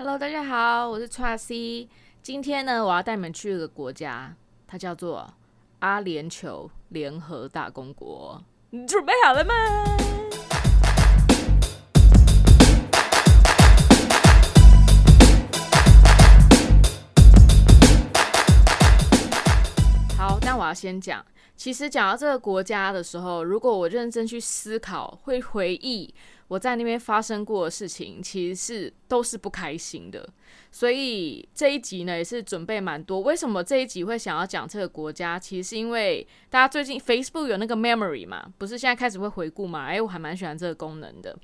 Hello，大家好，我是 Tracy。今天呢，我要带你们去一个国家，它叫做阿联酋联合大公国。你准备好了吗？好，那我要先讲。其实讲到这个国家的时候，如果我认真去思考，会回忆我在那边发生过的事情，其实是都是不开心的。所以这一集呢，也是准备蛮多。为什么这一集会想要讲这个国家？其实是因为大家最近 Facebook 有那个 Memory 嘛，不是现在开始会回顾嘛？哎，我还蛮喜欢这个功能的。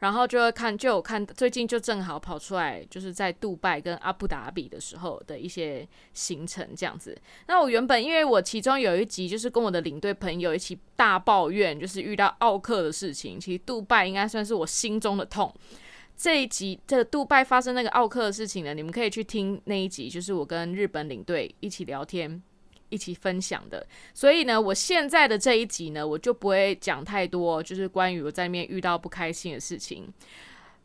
然后就会看，就有看最近就正好跑出来，就是在杜拜跟阿布达比的时候的一些行程这样子。那我原本因为我其中有一集就是跟我的领队朋友一起大抱怨，就是遇到奥克的事情。其实杜拜应该算是我心中的痛。这一集这杜拜发生那个奥克的事情呢，你们可以去听那一集，就是我跟日本领队一起聊天。一起分享的，所以呢，我现在的这一集呢，我就不会讲太多，就是关于我在那边遇到不开心的事情。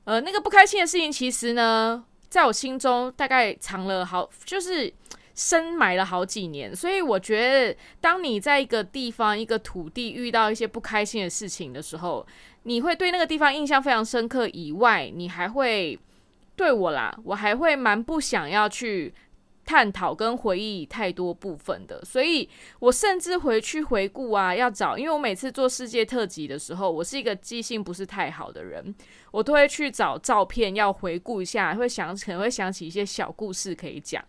呃，那个不开心的事情，其实呢，在我心中大概藏了好，就是深埋了好几年。所以我觉得，当你在一个地方、一个土地遇到一些不开心的事情的时候，你会对那个地方印象非常深刻。以外，你还会对我啦，我还会蛮不想要去。探讨跟回忆太多部分的，所以我甚至回去回顾啊，要找，因为我每次做世界特辑的时候，我是一个记性不是太好的人，我都会去找照片要回顾一下，会想可能会想起一些小故事可以讲。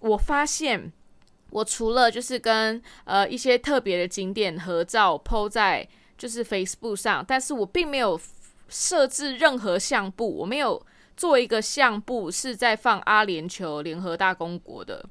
我发现，我除了就是跟呃一些特别的景点合照 PO 在就是 Facebook 上，但是我并没有设置任何相簿，我没有。做一个相簿是在放阿联酋联合大公国的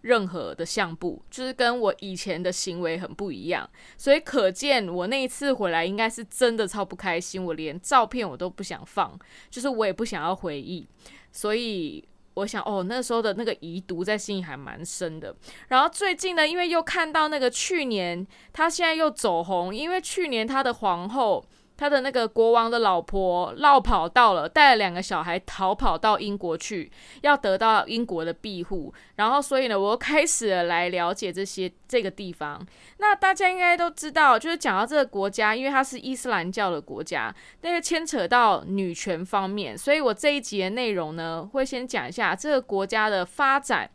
任何的相簿，就是跟我以前的行为很不一样，所以可见我那一次回来应该是真的超不开心，我连照片我都不想放，就是我也不想要回忆，所以我想哦，那时候的那个遗毒在心里还蛮深的。然后最近呢，因为又看到那个去年他现在又走红，因为去年他的皇后。他的那个国王的老婆绕跑到了，带了两个小孩逃跑到英国去，要得到英国的庇护。然后，所以呢，我又开始了来了解这些这个地方。那大家应该都知道，就是讲到这个国家，因为它是伊斯兰教的国家，那个牵扯到女权方面，所以我这一集的内容呢，会先讲一下这个国家的发展。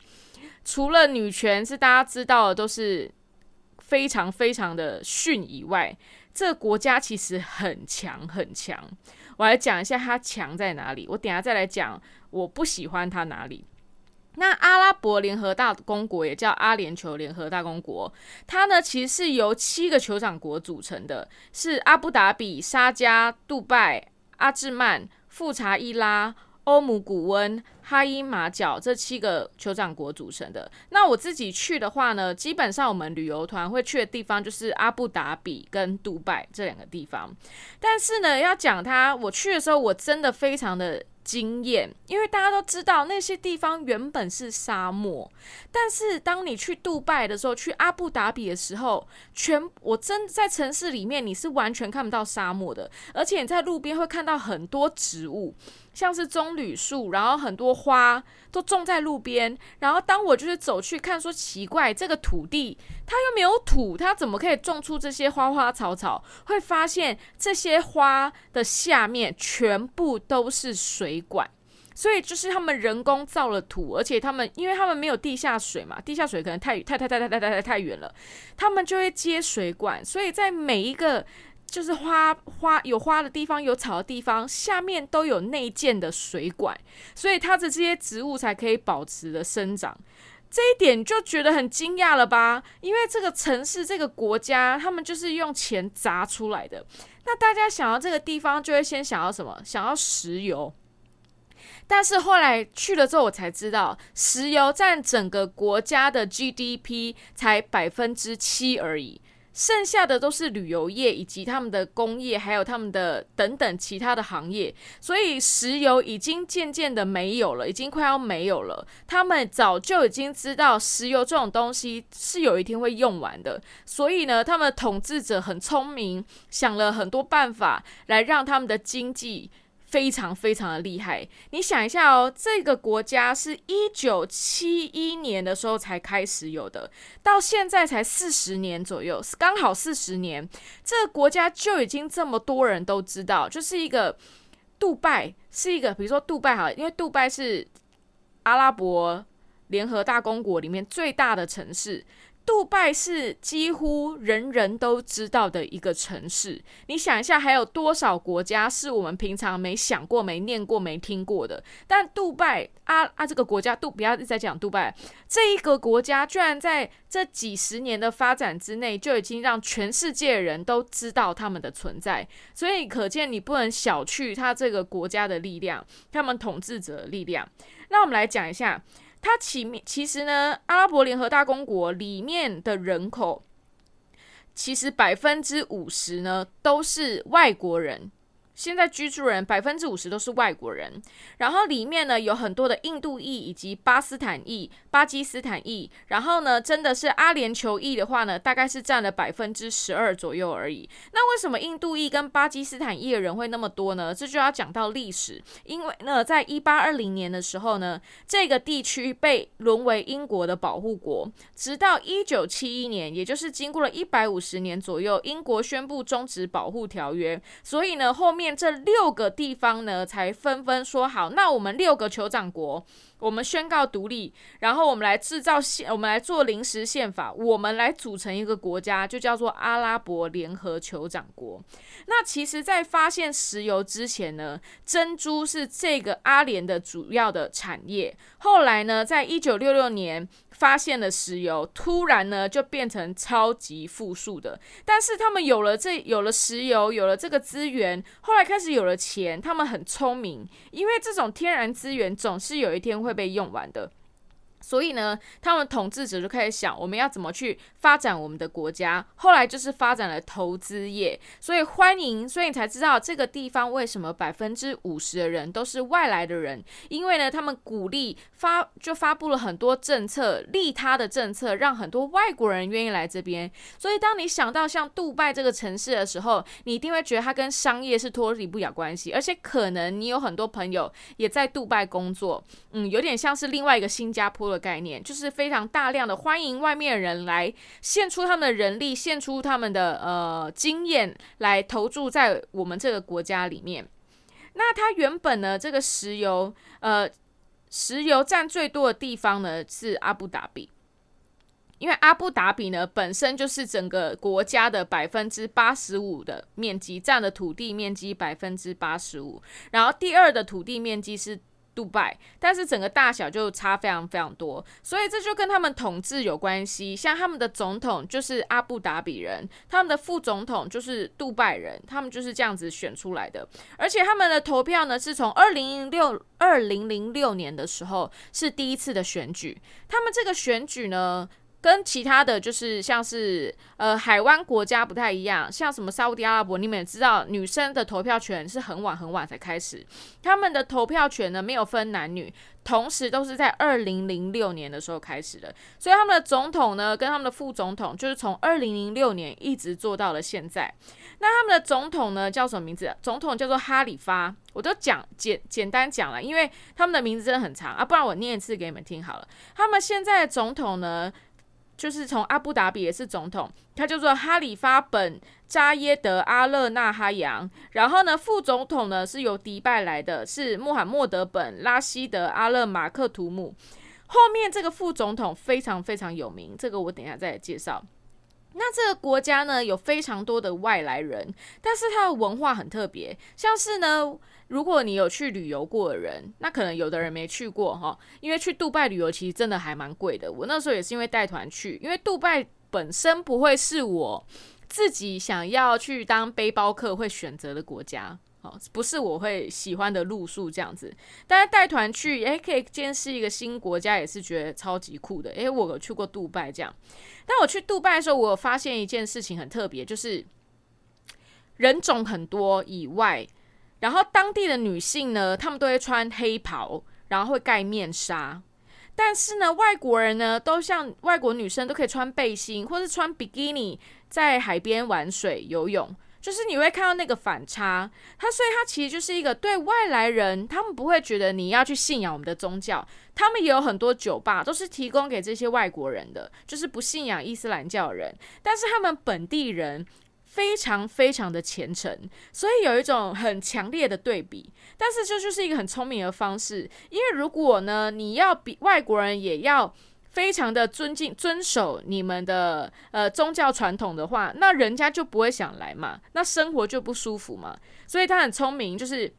除了女权是大家知道的都是非常非常的逊以外。这个国家其实很强很强，我来讲一下它强在哪里。我等下再来讲我不喜欢它哪里。那阿拉伯联合大公国也叫阿联酋联合大公国，它呢其实是由七个酋长国组成的，是阿布达比、沙加、杜拜、阿兹曼、富查伊拉。欧姆古温、哈伊马角这七个酋长国组成的。那我自己去的话呢，基本上我们旅游团会去的地方就是阿布达比跟杜拜这两个地方。但是呢，要讲它，我去的时候我真的非常的。经验，因为大家都知道那些地方原本是沙漠，但是当你去杜拜的时候，去阿布达比的时候，全我真在城市里面你是完全看不到沙漠的，而且你在路边会看到很多植物，像是棕榈树，然后很多花都种在路边。然后当我就是走去看，说奇怪，这个土地它又没有土，它怎么可以种出这些花花草草？会发现这些花的下面全部都是水。管，所以就是他们人工造了土，而且他们因为他们没有地下水嘛，地下水可能太太太太太太太太远了，他们就会接水管，所以在每一个就是花花有花的地方、有草的地方下面都有内建的水管，所以它的这些植物才可以保持的生长。这一点就觉得很惊讶了吧？因为这个城市、这个国家，他们就是用钱砸出来的。那大家想要这个地方，就会先想要什么？想要石油。但是后来去了之后，我才知道，石油占整个国家的 GDP 才百分之七而已，剩下的都是旅游业以及他们的工业，还有他们的等等其他的行业。所以石油已经渐渐的没有了，已经快要没有了。他们早就已经知道石油这种东西是有一天会用完的，所以呢，他们统治者很聪明，想了很多办法来让他们的经济。非常非常的厉害。你想一下哦，这个国家是一九七一年的时候才开始有的，到现在才四十年左右，刚好四十年，这个国家就已经这么多人都知道，就是一个杜拜是一个，比如说杜拜好，因为杜拜是阿拉伯联合大公国里面最大的城市。杜拜是几乎人人都知道的一个城市。你想一下，还有多少国家是我们平常没想过、没念过、没听过的？但杜拜啊啊，这个国家杜不要一直在讲杜拜，这一个国家居然在这几十年的发展之内，就已经让全世界人都知道他们的存在。所以可见，你不能小觑他这个国家的力量，他们统治者的力量。那我们来讲一下。它其面其实呢，阿拉伯联合大公国里面的人口，其实百分之五十呢都是外国人。现在居住人百分之五十都是外国人，然后里面呢有很多的印度裔以及巴斯坦裔、巴基斯坦裔，然后呢真的是阿联酋裔的话呢，大概是占了百分之十二左右而已。那为什么印度裔跟巴基斯坦裔的人会那么多呢？这就要讲到历史，因为呢，在一八二零年的时候呢，这个地区被沦为英国的保护国，直到一九七一年，也就是经过了一百五十年左右，英国宣布终止保护条约，所以呢后面。这六个地方呢，才纷纷说好，那我们六个酋长国。我们宣告独立，然后我们来制造宪，我们来做临时宪法，我们来组成一个国家，就叫做阿拉伯联合酋长国。那其实，在发现石油之前呢，珍珠是这个阿联的主要的产业。后来呢，在一九六六年发现了石油，突然呢就变成超级富庶的。但是他们有了这有了石油，有了这个资源，后来开始有了钱，他们很聪明，因为这种天然资源总是有一天。会被用完的。所以呢，他们统治者就开始想，我们要怎么去发展我们的国家。后来就是发展了投资业，所以欢迎，所以你才知道这个地方为什么百分之五十的人都是外来的人，因为呢，他们鼓励发就发布了很多政策，利他的政策，让很多外国人愿意来这边。所以当你想到像杜拜这个城市的时候，你一定会觉得它跟商业是脱离不了关系，而且可能你有很多朋友也在杜拜工作，嗯，有点像是另外一个新加坡。概念就是非常大量的欢迎外面人来献出他们的人力，献出他们的呃经验来投注在我们这个国家里面。那它原本呢，这个石油呃石油占最多的地方呢是阿布达比，因为阿布达比呢本身就是整个国家的百分之八十五的面积占的土地面积百分之八十五，然后第二的土地面积是。杜拜，但是整个大小就差非常非常多，所以这就跟他们统治有关系。像他们的总统就是阿布达比人，他们的副总统就是杜拜人，他们就是这样子选出来的。而且他们的投票呢，是从二零零六二零零六年的时候是第一次的选举，他们这个选举呢。跟其他的就是像是呃海湾国家不太一样，像什么沙地阿拉伯，你们也知道，女生的投票权是很晚很晚才开始，他们的投票权呢没有分男女，同时都是在二零零六年的时候开始的，所以他们的总统呢跟他们的副总统就是从二零零六年一直做到了现在。那他们的总统呢叫什么名字？总统叫做哈里发，我都讲简简单讲了，因为他们的名字真的很长啊，不然我念一次给你们听好了。他们现在的总统呢？就是从阿布达比也是总统，他叫做哈里发本扎耶德阿勒纳哈扬。然后呢，副总统呢是由迪拜来的，是穆罕默德本拉希德阿勒马克图姆。后面这个副总统非常非常有名，这个我等一下再介绍。那这个国家呢有非常多的外来人，但是它的文化很特别，像是呢。如果你有去旅游过的人，那可能有的人没去过哈，因为去杜拜旅游其实真的还蛮贵的。我那时候也是因为带团去，因为杜拜本身不会是我自己想要去当背包客会选择的国家，哦，不是我会喜欢的路数这样子。但是带团去，诶，可以见识一个新国家，也是觉得超级酷的。诶，我有去过杜拜这样，但我去杜拜的时候，我发现一件事情很特别，就是人种很多以外。然后当地的女性呢，她们都会穿黑袍，然后会盖面纱。但是呢，外国人呢，都像外国女生都可以穿背心，或是穿比基尼在海边玩水游泳。就是你会看到那个反差，它所以它其实就是一个对外来人，他们不会觉得你要去信仰我们的宗教，他们也有很多酒吧都是提供给这些外国人的，就是不信仰伊斯兰教人，但是他们本地人非常非常的虔诚，所以有一种很强烈的对比，但是这就是一个很聪明的方式，因为如果呢你要比外国人也要。非常的尊敬、遵守你们的呃宗教传统的话，那人家就不会想来嘛，那生活就不舒服嘛。所以他很聪明，就是。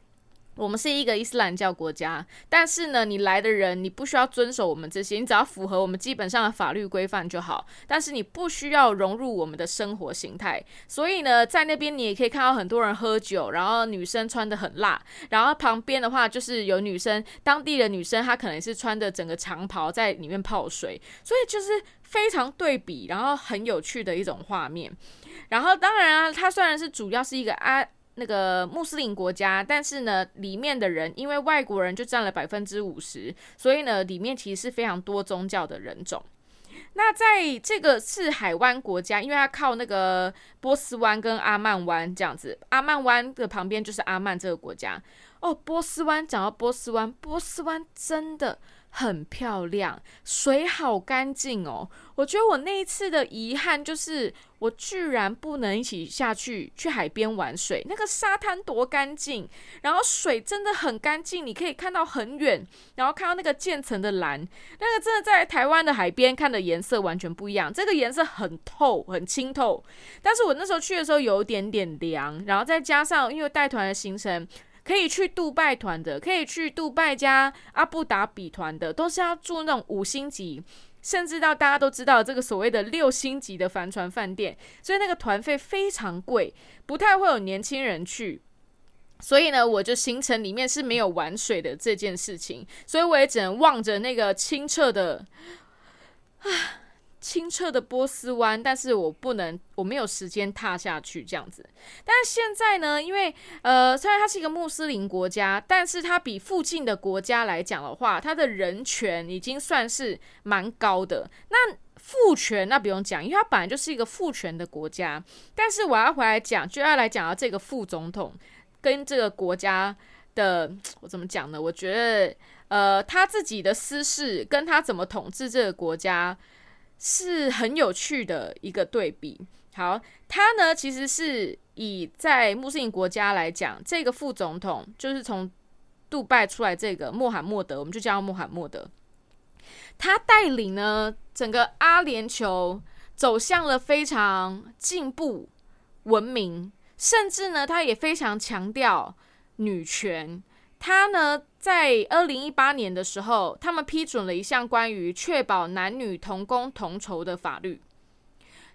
我们是一个伊斯兰教国家，但是呢，你来的人你不需要遵守我们这些，你只要符合我们基本上的法律规范就好。但是你不需要融入我们的生活形态。所以呢，在那边你也可以看到很多人喝酒，然后女生穿的很辣，然后旁边的话就是有女生，当地的女生她可能是穿的整个长袍在里面泡水，所以就是非常对比，然后很有趣的一种画面。然后当然啊，它虽然是主要是一个阿。那个穆斯林国家，但是呢，里面的人因为外国人就占了百分之五十，所以呢，里面其实是非常多宗教的人种。那在这个是海湾国家，因为它靠那个波斯湾跟阿曼湾这样子，阿曼湾的旁边就是阿曼这个国家。哦，波斯湾讲到波斯湾，波斯湾真的。很漂亮，水好干净哦。我觉得我那一次的遗憾就是，我居然不能一起下去去海边玩水。那个沙滩多干净，然后水真的很干净，你可以看到很远，然后看到那个渐层的蓝，那个真的在台湾的海边看的颜色完全不一样。这个颜色很透，很清透。但是我那时候去的时候有一点点凉，然后再加上因为带团的行程。可以去杜拜团的，可以去杜拜加阿布达比团的，都是要住那种五星级，甚至到大家都知道这个所谓的六星级的帆船饭店，所以那个团费非常贵，不太会有年轻人去。所以呢，我就行程里面是没有玩水的这件事情，所以我也只能望着那个清澈的，啊。清澈的波斯湾，但是我不能，我没有时间踏下去这样子。但是现在呢，因为呃，虽然它是一个穆斯林国家，但是它比附近的国家来讲的话，它的人权已经算是蛮高的。那父权那不用讲，因为它本来就是一个父权的国家。但是我要回来讲，就要来讲到这个副总统跟这个国家的，我怎么讲呢？我觉得呃，他自己的私事跟他怎么统治这个国家。是很有趣的一个对比。好，他呢其实是以在穆斯林国家来讲，这个副总统就是从杜拜出来这个穆罕默德，我们就叫穆罕默德。他带领呢整个阿联酋走向了非常进步、文明，甚至呢他也非常强调女权。他呢，在二零一八年的时候，他们批准了一项关于确保男女同工同酬的法律，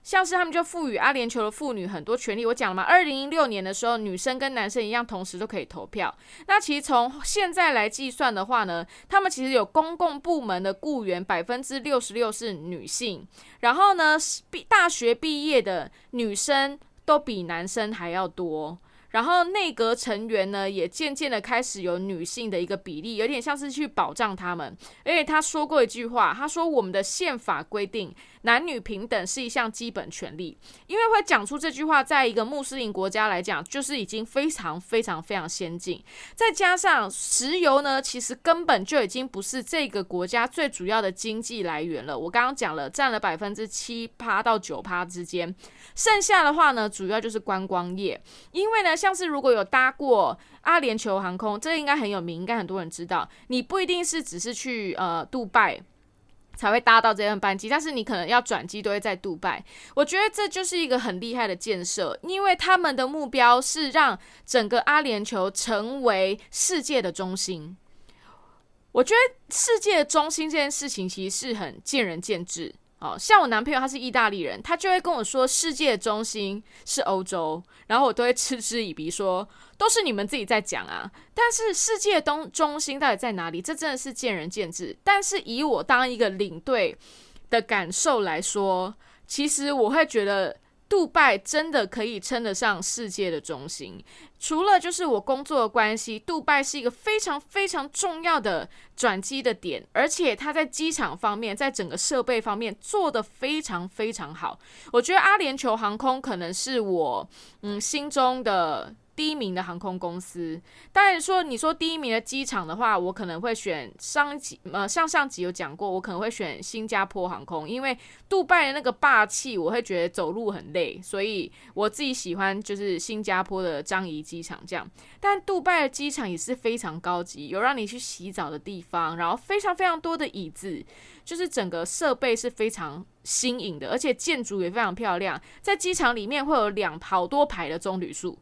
像是他们就赋予阿联酋的妇女很多权利。我讲了嘛，二零一六年的时候，女生跟男生一样，同时都可以投票。那其实从现在来计算的话呢，他们其实有公共部门的雇员百分之六十六是女性，然后呢，毕大学毕业的女生都比男生还要多。然后内阁成员呢，也渐渐的开始有女性的一个比例，有点像是去保障他们。而且他说过一句话，他说：“我们的宪法规定。”男女平等是一项基本权利，因为会讲出这句话，在一个穆斯林国家来讲，就是已经非常非常非常先进。再加上石油呢，其实根本就已经不是这个国家最主要的经济来源了。我刚刚讲了，占了百分之七趴到九趴之间，剩下的话呢，主要就是观光业。因为呢，像是如果有搭过阿联酋航空，这个应该很有名，应该很多人知道。你不一定是只是去呃杜拜。才会搭到这样班机，但是你可能要转机都会在杜拜。我觉得这就是一个很厉害的建设，因为他们的目标是让整个阿联酋成为世界的中心。我觉得世界的中心这件事情其实是很见仁见智。哦，像我男朋友他是意大利人，他就会跟我说世界中心是欧洲，然后我都会嗤之以鼻说都是你们自己在讲啊。但是世界东中心到底在哪里？这真的是见仁见智。但是以我当一个领队的感受来说，其实我会觉得杜拜真的可以称得上世界的中心。除了就是我工作的关系，杜拜是一个非常非常重要的转机的点，而且它在机场方面，在整个设备方面做得非常非常好。我觉得阿联酋航空可能是我嗯心中的。第一名的航空公司，当然说你说第一名的机场的话，我可能会选上集呃上上集有讲过，我可能会选新加坡航空，因为杜拜的那个霸气，我会觉得走路很累，所以我自己喜欢就是新加坡的樟宜机场这样。但杜拜的机场也是非常高级，有让你去洗澡的地方，然后非常非常多的椅子，就是整个设备是非常新颖的，而且建筑也非常漂亮，在机场里面会有两好多排的棕榈树。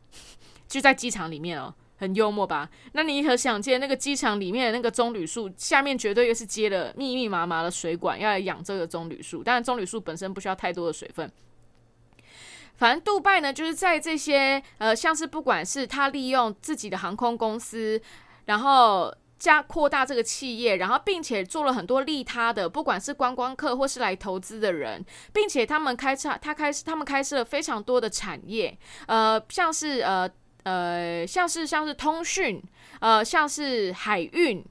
就在机场里面哦，很幽默吧？那你可想见，那个机场里面的那个棕榈树下面绝对又是接了密密麻麻的水管，要来养这个棕榈树。当然，棕榈树本身不需要太多的水分。反正杜拜呢，就是在这些呃，像是不管是他利用自己的航空公司，然后加扩大这个企业，然后并且做了很多利他的，不管是观光客或是来投资的人，并且他们开设他开他们开设了非常多的产业，呃，像是呃。呃，像是像是通讯，呃，像是海运，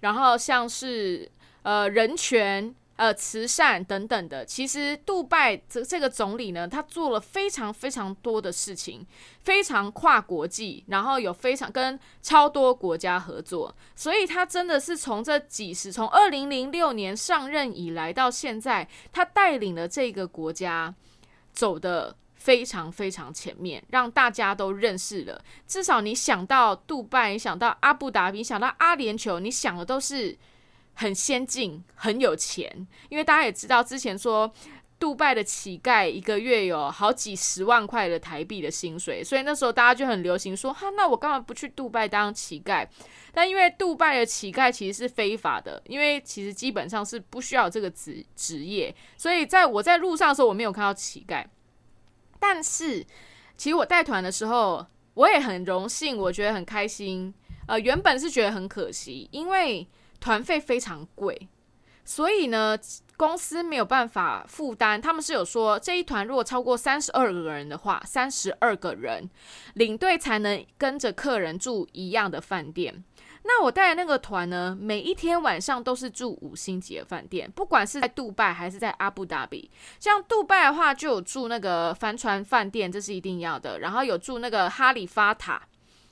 然后像是呃人权、呃慈善等等的。其实，杜拜这这个总理呢，他做了非常非常多的事情，非常跨国际，然后有非常跟超多国家合作，所以他真的是从这几十，从二零零六年上任以来到现在，他带领了这个国家走的。非常非常前面，让大家都认识了。至少你想到杜拜，你想到阿布达比，想到阿联酋，你想的都是很先进、很有钱。因为大家也知道，之前说杜拜的乞丐一个月有好几十万块的台币的薪水，所以那时候大家就很流行说：哈，那我干嘛不去杜拜当乞丐？但因为杜拜的乞丐其实是非法的，因为其实基本上是不需要这个职职业，所以在我在路上的时候，我没有看到乞丐。但是，其实我带团的时候，我也很荣幸，我觉得很开心。呃，原本是觉得很可惜，因为团费非常贵，所以呢，公司没有办法负担。他们是有说，这一团如果超过三十二个人的话，三十二个人领队才能跟着客人住一样的饭店。那我带的那个团呢，每一天晚上都是住五星级的饭店，不管是在杜拜还是在阿布达比。像杜拜的话，就有住那个帆船饭店，这是一定要的。然后有住那个哈利法塔。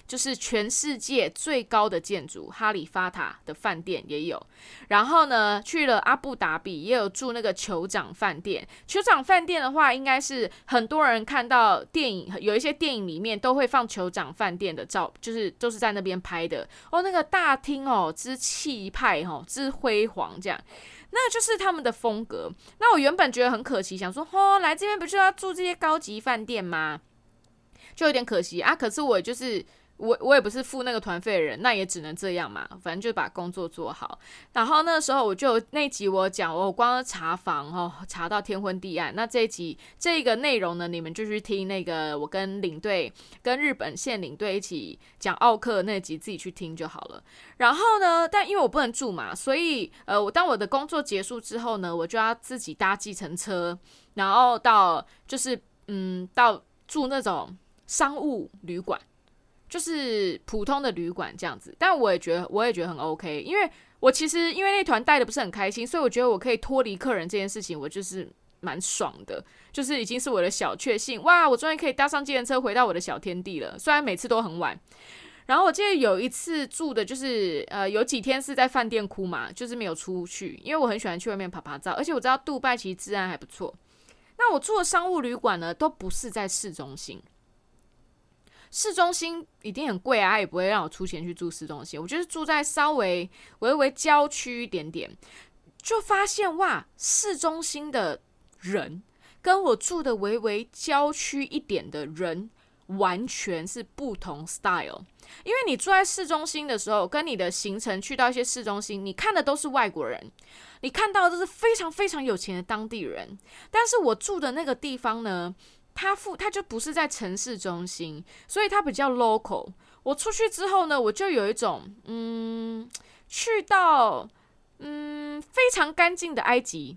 就是全世界最高的建筑哈利法塔的饭店也有，然后呢去了阿布达比也有住那个酋长饭店。酋长饭店的话，应该是很多人看到电影，有一些电影里面都会放酋长饭店的照，就是都是在那边拍的哦。那个大厅哦之气派哦之辉煌，这样，那就是他们的风格。那我原本觉得很可惜，想说哦来这边不就要住这些高级饭店吗？就有点可惜啊。可是我就是。我我也不是付那个团费的人，那也只能这样嘛，反正就把工作做好。然后那时候我就那集我讲，我光查房哦，查到天昏地暗。那这一集这个内容呢，你们就去听那个我跟领队跟日本线领队一起讲奥克那集，自己去听就好了。然后呢，但因为我不能住嘛，所以呃，我当我的工作结束之后呢，我就要自己搭计程车，然后到就是嗯，到住那种商务旅馆。就是普通的旅馆这样子，但我也觉得我也觉得很 OK，因为我其实因为那团带的不是很开心，所以我觉得我可以脱离客人这件事情，我就是蛮爽的，就是已经是我的小确幸哇！我终于可以搭上计程车回到我的小天地了，虽然每次都很晚。然后我记得有一次住的就是呃有几天是在饭店哭嘛，就是没有出去，因为我很喜欢去外面拍拍照，而且我知道杜拜其实治安还不错。那我住的商务旅馆呢，都不是在市中心。市中心一定很贵啊，也不会让我出钱去住市中心。我就是住在稍微微微郊区一点点，就发现哇，市中心的人跟我住的微微郊区一点的人完全是不同 style。因为你住在市中心的时候，跟你的行程去到一些市中心，你看的都是外国人，你看到的都是非常非常有钱的当地人。但是我住的那个地方呢？它附，它就不是在城市中心，所以它比较 local。我出去之后呢，我就有一种，嗯，去到，嗯，非常干净的埃及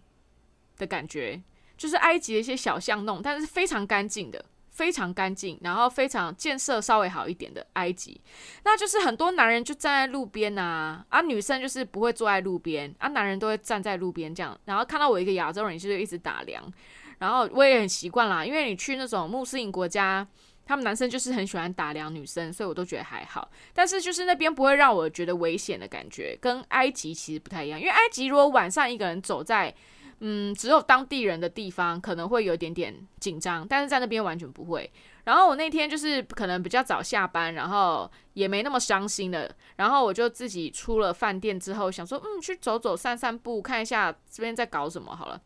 的感觉。就是埃及的一些小巷弄，但是非常干净的。非常干净，然后非常建设稍微好一点的埃及，那就是很多男人就站在路边呐，啊，女生就是不会坐在路边，啊，男人都会站在路边这样，然后看到我一个亚洲人，就是一直打量，然后我也很习惯啦，因为你去那种穆斯林国家，他们男生就是很喜欢打量女生，所以我都觉得还好，但是就是那边不会让我觉得危险的感觉，跟埃及其实不太一样，因为埃及如果晚上一个人走在。嗯，只有当地人的地方可能会有一点点紧张，但是在那边完全不会。然后我那天就是可能比较早下班，然后也没那么伤心的，然后我就自己出了饭店之后，想说，嗯，去走走、散散步，看一下这边在搞什么好了。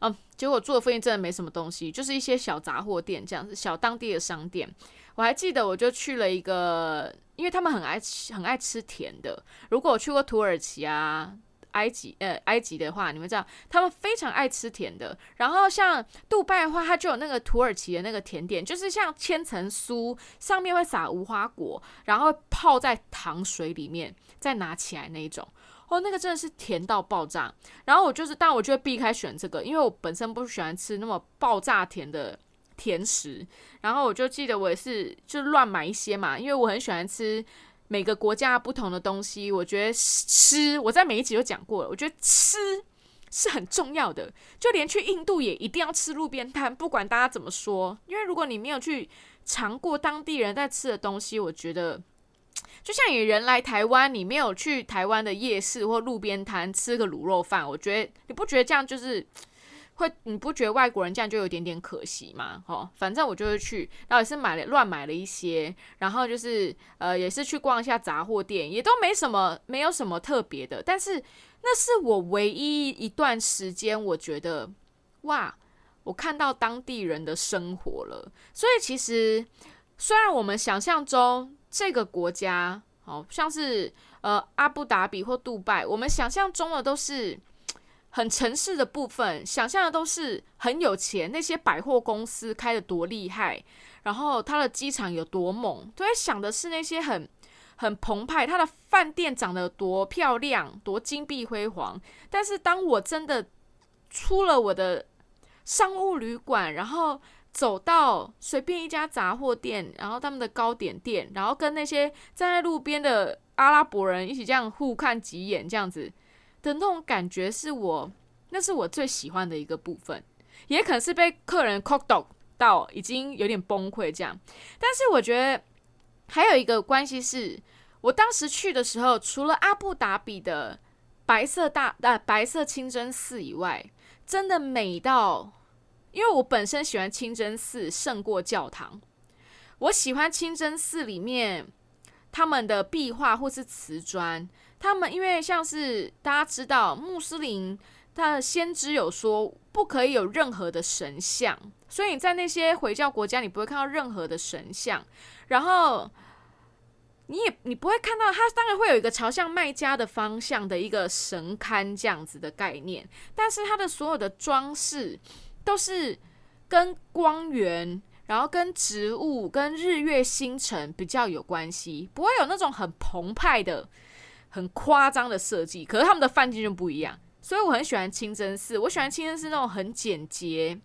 嗯，结果住的附近真的没什么东西，就是一些小杂货店这样子，小当地的商店。我还记得，我就去了一个，因为他们很爱吃，很爱吃甜的。如果我去过土耳其啊。埃及，呃，埃及的话，你们知道他们非常爱吃甜的。然后像杜拜的话，它就有那个土耳其的那个甜点，就是像千层酥，上面会撒无花果，然后泡在糖水里面，再拿起来那一种。哦，那个真的是甜到爆炸。然后我就是，但我就会避开选这个，因为我本身不喜欢吃那么爆炸甜的甜食。然后我就记得我也是就乱买一些嘛，因为我很喜欢吃。每个国家不同的东西，我觉得吃，我在每一集都讲过了。我觉得吃是很重要的，就连去印度也一定要吃路边摊，不管大家怎么说。因为如果你没有去尝过当地人在吃的东西，我觉得就像你人来台湾，你没有去台湾的夜市或路边摊吃个卤肉饭，我觉得你不觉得这样就是？会，你不觉得外国人这样就有点点可惜吗？哦，反正我就是去，然后也是买了乱买了一些，然后就是呃，也是去逛一下杂货店，也都没什么，没有什么特别的。但是那是我唯一一段时间，我觉得哇，我看到当地人的生活了。所以其实虽然我们想象中这个国家，好像是呃阿布达比或杜拜，我们想象中的都是。很城市的部分，想象的都是很有钱，那些百货公司开的多厉害，然后它的机场有多猛，都会想的是那些很很澎湃，它的饭店长得多漂亮，多金碧辉煌。但是当我真的出了我的商务旅馆，然后走到随便一家杂货店，然后他们的糕点店，然后跟那些站在路边的阿拉伯人一起这样互看几眼，这样子。的那种感觉是我，那是我最喜欢的一个部分，也可能是被客人 c o k d 到已经有点崩溃这样。但是我觉得还有一个关系是，我当时去的时候，除了阿布达比的白色大呃白色清真寺以外，真的美到，因为我本身喜欢清真寺胜过教堂，我喜欢清真寺里面他们的壁画或是瓷砖。他们因为像是大家知道，穆斯林他的先知有说不可以有任何的神像，所以你在那些回教国家，你不会看到任何的神像。然后你也你不会看到，它当然会有一个朝向卖家的方向的一个神龛这样子的概念，但是它的所有的装饰都是跟光源，然后跟植物、跟日月星辰比较有关系，不会有那种很澎湃的。很夸张的设计，可是他们的饭店就不一样，所以我很喜欢清真寺。我喜欢清真寺那种很简洁，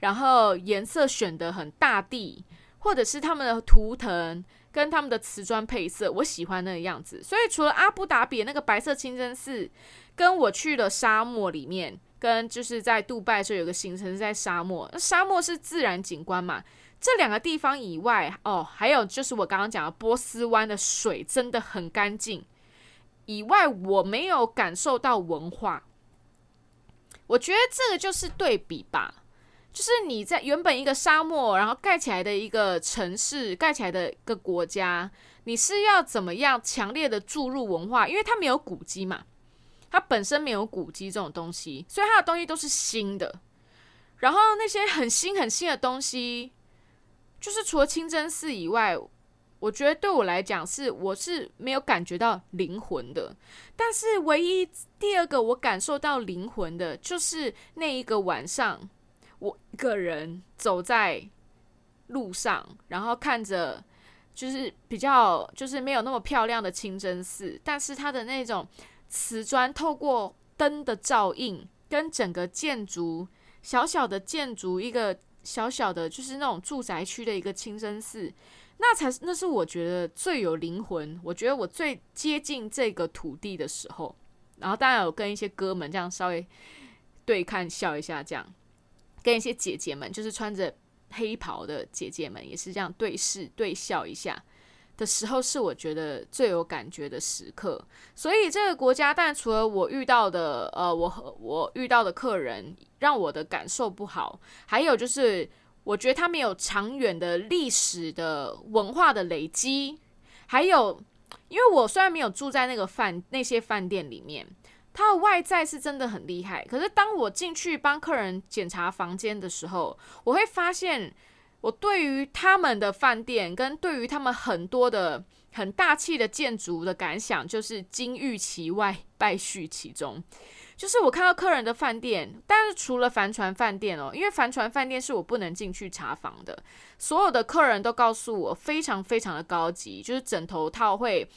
然后颜色选的很大地，或者是他们的图腾跟他们的瓷砖配色，我喜欢那个样子。所以除了阿布达比那个白色清真寺，跟我去了沙漠里面，跟就是在杜拜时候有个行程是在沙漠，沙漠是自然景观嘛，这两个地方以外，哦，还有就是我刚刚讲的波斯湾的水真的很干净。以外，我没有感受到文化。我觉得这个就是对比吧，就是你在原本一个沙漠，然后盖起来的一个城市，盖起来的一个国家，你是要怎么样强烈的注入文化？因为它没有古迹嘛，它本身没有古迹这种东西，所以它的东西都是新的。然后那些很新很新的东西，就是除了清真寺以外。我觉得对我来讲是我是没有感觉到灵魂的，但是唯一第二个我感受到灵魂的，就是那一个晚上，我一个人走在路上，然后看着就是比较就是没有那么漂亮的清真寺，但是它的那种瓷砖透过灯的照映，跟整个建筑小小的建筑，一个小小的，就是那种住宅区的一个清真寺，那才是那是我觉得最有灵魂，我觉得我最接近这个土地的时候。然后当然有跟一些哥们这样稍微对看笑一下，这样跟一些姐姐们，就是穿着黑袍的姐姐们，也是这样对视对笑一下。的时候是我觉得最有感觉的时刻，所以这个国家，但除了我遇到的，呃，我和我遇到的客人让我的感受不好，还有就是我觉得他们有长远的历史的文化的累积，还有因为我虽然没有住在那个饭那些饭店里面，它的外在是真的很厉害，可是当我进去帮客人检查房间的时候，我会发现。我对于他们的饭店跟对于他们很多的很大气的建筑的感想，就是金玉其外，败絮其中。就是我看到客人的饭店，但是除了帆船饭店哦，因为帆船饭店是我不能进去查房的，所有的客人都告诉我非常非常的高级，就是枕头套会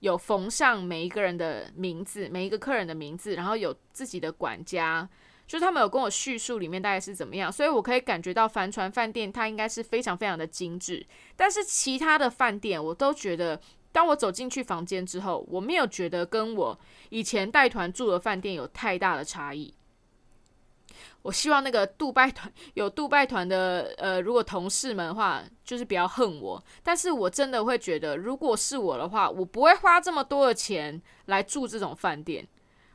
有缝上每一个人的名字，每一个客人的名字，然后有自己的管家。就是他们有跟我叙述里面大概是怎么样，所以我可以感觉到帆船饭店它应该是非常非常的精致。但是其他的饭店我都觉得，当我走进去房间之后，我没有觉得跟我以前带团住的饭店有太大的差异。我希望那个杜拜团有杜拜团的呃，如果同事们的话，就是不要恨我。但是我真的会觉得，如果是我的话，我不会花这么多的钱来住这种饭店。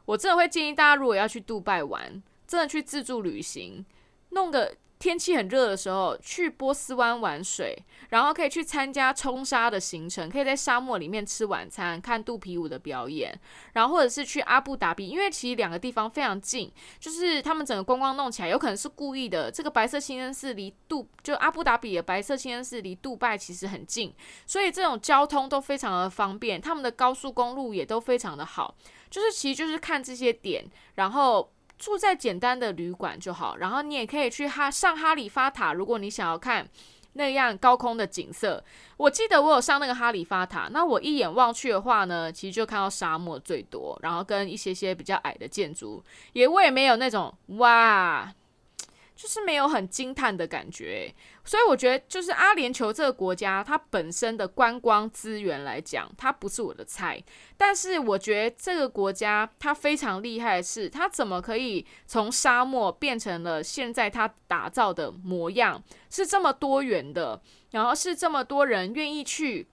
我真的会建议大家，如果要去杜拜玩。真的去自助旅行，弄个天气很热的时候去波斯湾玩水，然后可以去参加冲沙的行程，可以在沙漠里面吃晚餐，看肚皮舞的表演，然后或者是去阿布达比，因为其实两个地方非常近，就是他们整个观光弄起来有可能是故意的。这个白色清真寺离杜就阿布达比的白色清真寺离杜拜其实很近，所以这种交通都非常的方便，他们的高速公路也都非常的好，就是其实就是看这些点，然后。住在简单的旅馆就好，然后你也可以去哈上哈利法塔，如果你想要看那样高空的景色。我记得我有上那个哈利法塔，那我一眼望去的话呢，其实就看到沙漠最多，然后跟一些些比较矮的建筑，也我也没有那种哇。就是没有很惊叹的感觉，所以我觉得就是阿联酋这个国家，它本身的观光资源来讲，它不是我的菜。但是我觉得这个国家它非常厉害的是，它怎么可以从沙漠变成了现在它打造的模样，是这么多元的，然后是这么多人愿意去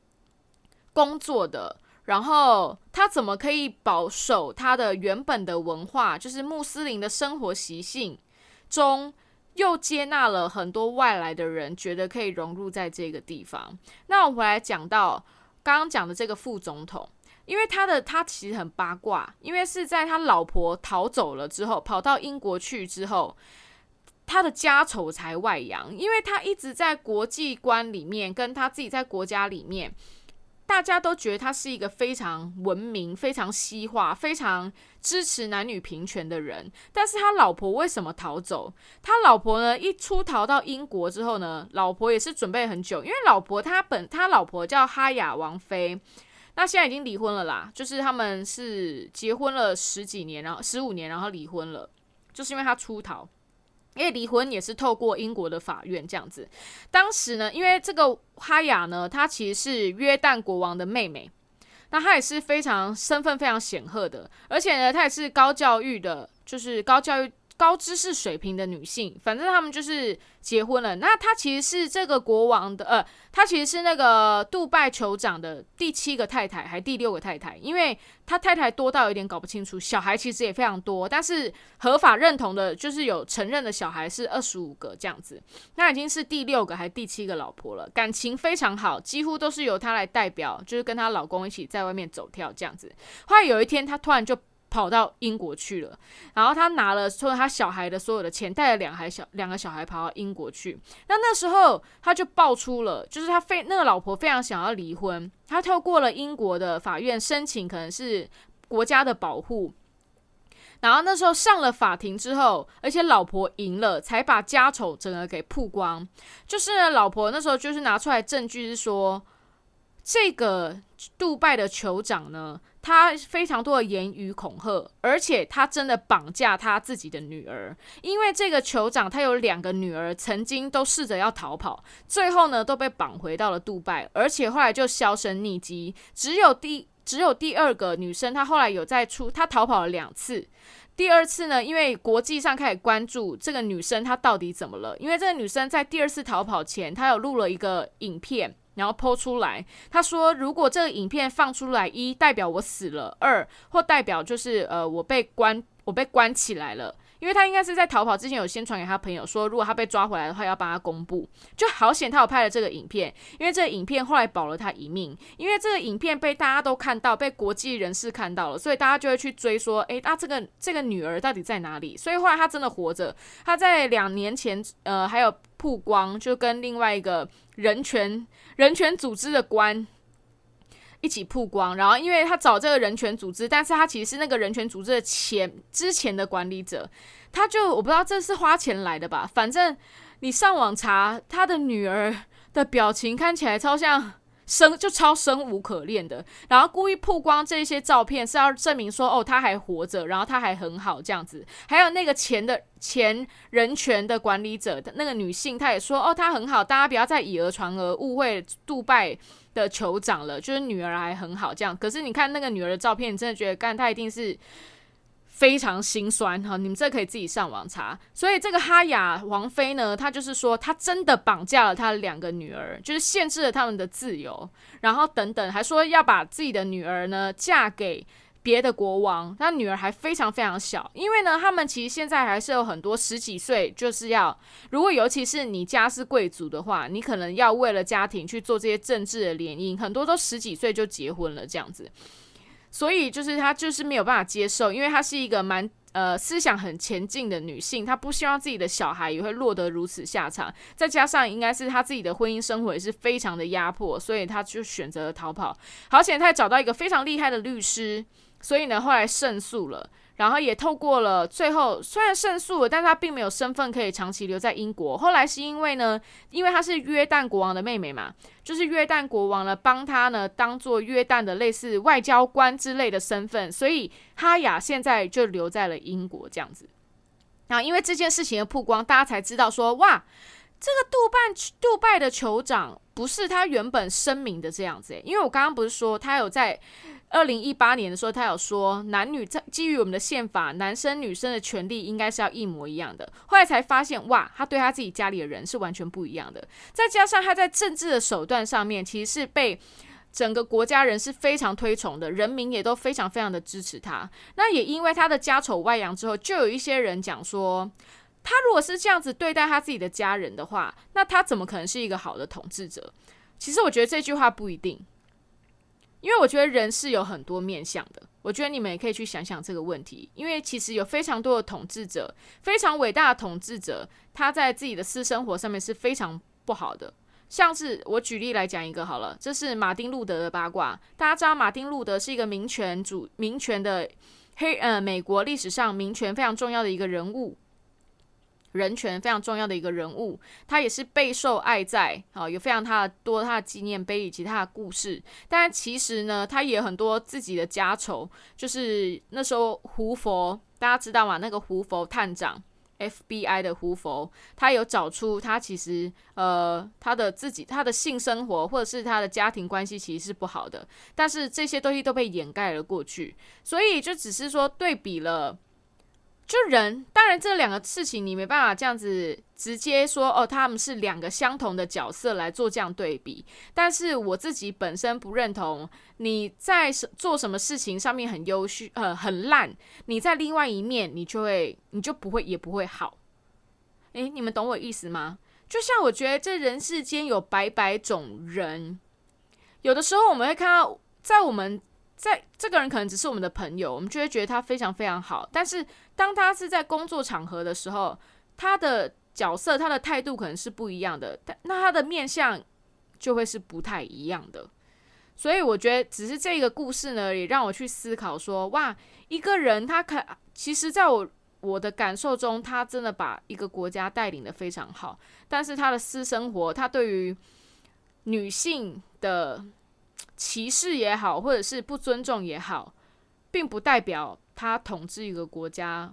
工作的，然后它怎么可以保守它的原本的文化，就是穆斯林的生活习性中。又接纳了很多外来的人，觉得可以融入在这个地方。那我回来讲到刚刚讲的这个副总统，因为他的他其实很八卦，因为是在他老婆逃走了之后，跑到英国去之后，他的家丑才外扬，因为他一直在国际观里面，跟他自己在国家里面。大家都觉得他是一个非常文明、非常西化、非常支持男女平权的人，但是他老婆为什么逃走？他老婆呢？一出逃到英国之后呢，老婆也是准备很久，因为老婆他本他老婆叫哈雅王妃，那现在已经离婚了啦，就是他们是结婚了十几年，然后十五年，然后离婚了，就是因为他出逃。因为离婚也是透过英国的法院这样子。当时呢，因为这个哈雅呢，她其实是约旦国王的妹妹，那她也是非常身份非常显赫的，而且呢，她也是高教育的，就是高教育。高知识水平的女性，反正他们就是结婚了。那她其实是这个国王的，呃，她其实是那个杜拜酋长的第七个太太，还第六个太太，因为她太太多到有点搞不清楚。小孩其实也非常多，但是合法认同的，就是有承认的小孩是二十五个这样子。那已经是第六个还第七个老婆了，感情非常好，几乎都是由她来代表，就是跟她老公一起在外面走跳这样子。后来有一天，她突然就。跑到英国去了，然后他拿了所有他小孩的所有的钱，带了两孩小两个小孩跑到英国去。那那时候他就爆出了，就是他非那个老婆非常想要离婚，他透过了英国的法院申请，可能是国家的保护。然后那时候上了法庭之后，而且老婆赢了，才把家丑整个给曝光。就是老婆那时候就是拿出来证据是说，这个杜拜的酋长呢。他非常多的言语恐吓，而且他真的绑架他自己的女儿。因为这个酋长他有两个女儿，曾经都试着要逃跑，最后呢都被绑回到了杜拜，而且后来就销声匿迹。只有第只有第二个女生，她后来有在出，她逃跑了两次。第二次呢，因为国际上开始关注这个女生她到底怎么了，因为这个女生在第二次逃跑前，她有录了一个影片。然后剖出来，他说：“如果这个影片放出来，一代表我死了，二或代表就是呃我被关，我被关起来了。因为他应该是在逃跑之前有先传给他朋友说，如果他被抓回来的话，要帮他公布。就好险他有拍了这个影片，因为这个影片后来保了他一命。因为这个影片被大家都看到，被国际人士看到了，所以大家就会去追说，诶，那这个这个女儿到底在哪里？所以后来她真的活着。她在两年前，呃，还有曝光，就跟另外一个人权。”人权组织的官一起曝光，然后因为他找这个人权组织，但是他其实是那个人权组织的前之前的管理者，他就我不知道这是花钱来的吧，反正你上网查他的女儿的表情，看起来超像。生就超生无可恋的，然后故意曝光这些照片是要证明说哦他还活着，然后他还很好这样子。还有那个前的前人权的管理者的那个女性，她也说哦她很好，大家不要再以讹传讹，误会杜拜的酋长了，就是女儿还很好这样。可是你看那个女儿的照片，你真的觉得干她一定是。非常心酸哈，你们这可以自己上网查。所以这个哈雅王妃呢，她就是说，她真的绑架了她的两个女儿，就是限制了他们的自由，然后等等，还说要把自己的女儿呢嫁给别的国王。她女儿还非常非常小，因为呢，他们其实现在还是有很多十几岁，就是要如果尤其是你家是贵族的话，你可能要为了家庭去做这些政治的联姻，很多都十几岁就结婚了这样子。所以就是她就是没有办法接受，因为她是一个蛮呃思想很前进的女性，她不希望自己的小孩也会落得如此下场。再加上应该是她自己的婚姻生活也是非常的压迫，所以她就选择了逃跑。好险，她也找到一个非常厉害的律师，所以呢后来胜诉了。然后也透过了，最后虽然胜诉了，但是他并没有身份可以长期留在英国。后来是因为呢，因为他是约旦国王的妹妹嘛，就是约旦国王呢帮他呢当做约旦的类似外交官之类的身份，所以哈雅现在就留在了英国这样子。然后因为这件事情的曝光，大家才知道说，哇，这个杜拜杜拜的酋长不是他原本声明的这样子。因为我刚刚不是说他有在。二零一八年的时候，他有说男女在基于我们的宪法，男生女生的权利应该是要一模一样的。后来才发现，哇，他对他自己家里的人是完全不一样的。再加上他在政治的手段上面，其实是被整个国家人是非常推崇的，人民也都非常非常的支持他。那也因为他的家丑外扬之后，就有一些人讲说，他如果是这样子对待他自己的家人的话，那他怎么可能是一个好的统治者？其实我觉得这句话不一定。因为我觉得人是有很多面相的，我觉得你们也可以去想想这个问题。因为其实有非常多的统治者，非常伟大的统治者，他在自己的私生活上面是非常不好的。像是我举例来讲一个好了，这是马丁路德的八卦。大家知道马丁路德是一个民权主、民权的黑呃美国历史上民权非常重要的一个人物。人权非常重要的一个人物，他也是备受爱戴，啊，有非常他多他的纪念碑以及他的故事。但其实呢，他也很多自己的家丑，就是那时候胡佛，大家知道吗？那个胡佛探长，FBI 的胡佛，他有找出他其实呃他的自己他的性生活或者是他的家庭关系其实是不好的，但是这些东西都被掩盖了过去，所以就只是说对比了。就人，当然这两个事情你没办法这样子直接说哦，他们是两个相同的角色来做这样对比。但是我自己本身不认同你在做什么事情上面很优秀，呃，很烂，你在另外一面你就会你就不会也不会好。诶，你们懂我意思吗？就像我觉得这人世间有百百种人，有的时候我们会看到在我们。在这个人可能只是我们的朋友，我们就会觉得他非常非常好。但是当他是在工作场合的时候，他的角色、他的态度可能是不一样的。但那他的面相就会是不太一样的。所以我觉得，只是这个故事呢，也让我去思考说：哇，一个人他可其实在我我的感受中，他真的把一个国家带领的非常好。但是他的私生活，他对于女性的。歧视也好，或者是不尊重也好，并不代表他统治一个国家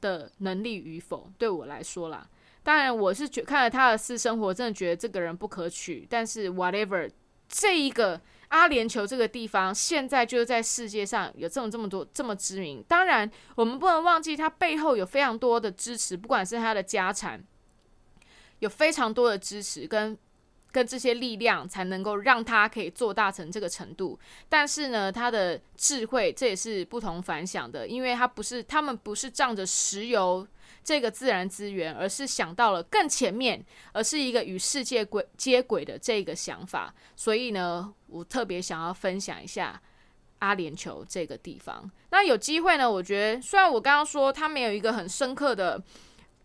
的能力与否。对我来说啦，当然我是觉看了他的私生活，真的觉得这个人不可取。但是 whatever，这一个阿联酋这个地方，现在就是在世界上有这么这么多这么知名。当然，我们不能忘记他背后有非常多的支持，不管是他的家产，有非常多的支持跟。跟这些力量才能够让他可以做大成这个程度，但是呢，他的智慧这也是不同凡响的，因为他不是他们不是仗着石油这个自然资源，而是想到了更前面，而是一个与世界轨接轨的这个想法。所以呢，我特别想要分享一下阿联酋这个地方。那有机会呢，我觉得虽然我刚刚说他没有一个很深刻的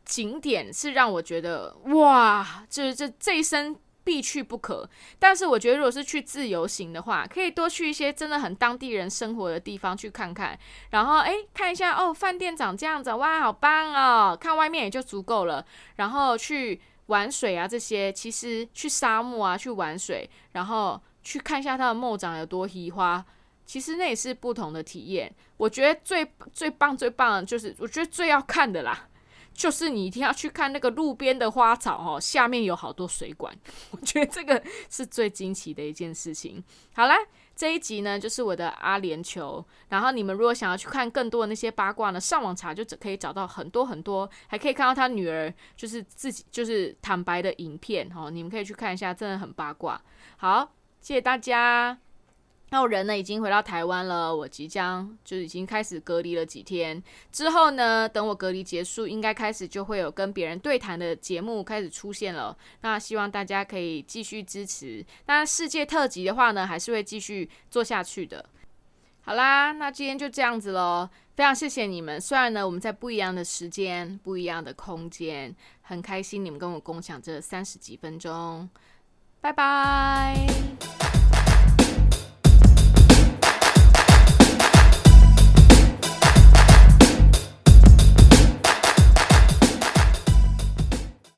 景点，是让我觉得哇，就是这这一生。必去不可，但是我觉得，如果是去自由行的话，可以多去一些真的很当地人生活的地方去看看，然后诶，看一下哦，饭店长这样子，哇，好棒哦！看外面也就足够了。然后去玩水啊，这些其实去沙漠啊，去玩水，然后去看一下它的梦长有多稀花，其实那也是不同的体验。我觉得最最棒最棒的就是，我觉得最要看的啦。就是你一定要去看那个路边的花草哦，下面有好多水管，我觉得这个是最惊奇的一件事情。好啦，这一集呢就是我的阿联酋，然后你们如果想要去看更多的那些八卦呢，上网查就可以找到很多很多，还可以看到他女儿就是自己就是坦白的影片哦，你们可以去看一下，真的很八卦。好，谢谢大家。那我人呢已经回到台湾了，我即将就已经开始隔离了几天。之后呢，等我隔离结束，应该开始就会有跟别人对谈的节目开始出现了。那希望大家可以继续支持。那世界特辑的话呢，还是会继续做下去的。好啦，那今天就这样子喽。非常谢谢你们。虽然呢，我们在不一样的时间、不一样的空间，很开心你们跟我共享这三十几分钟。拜拜。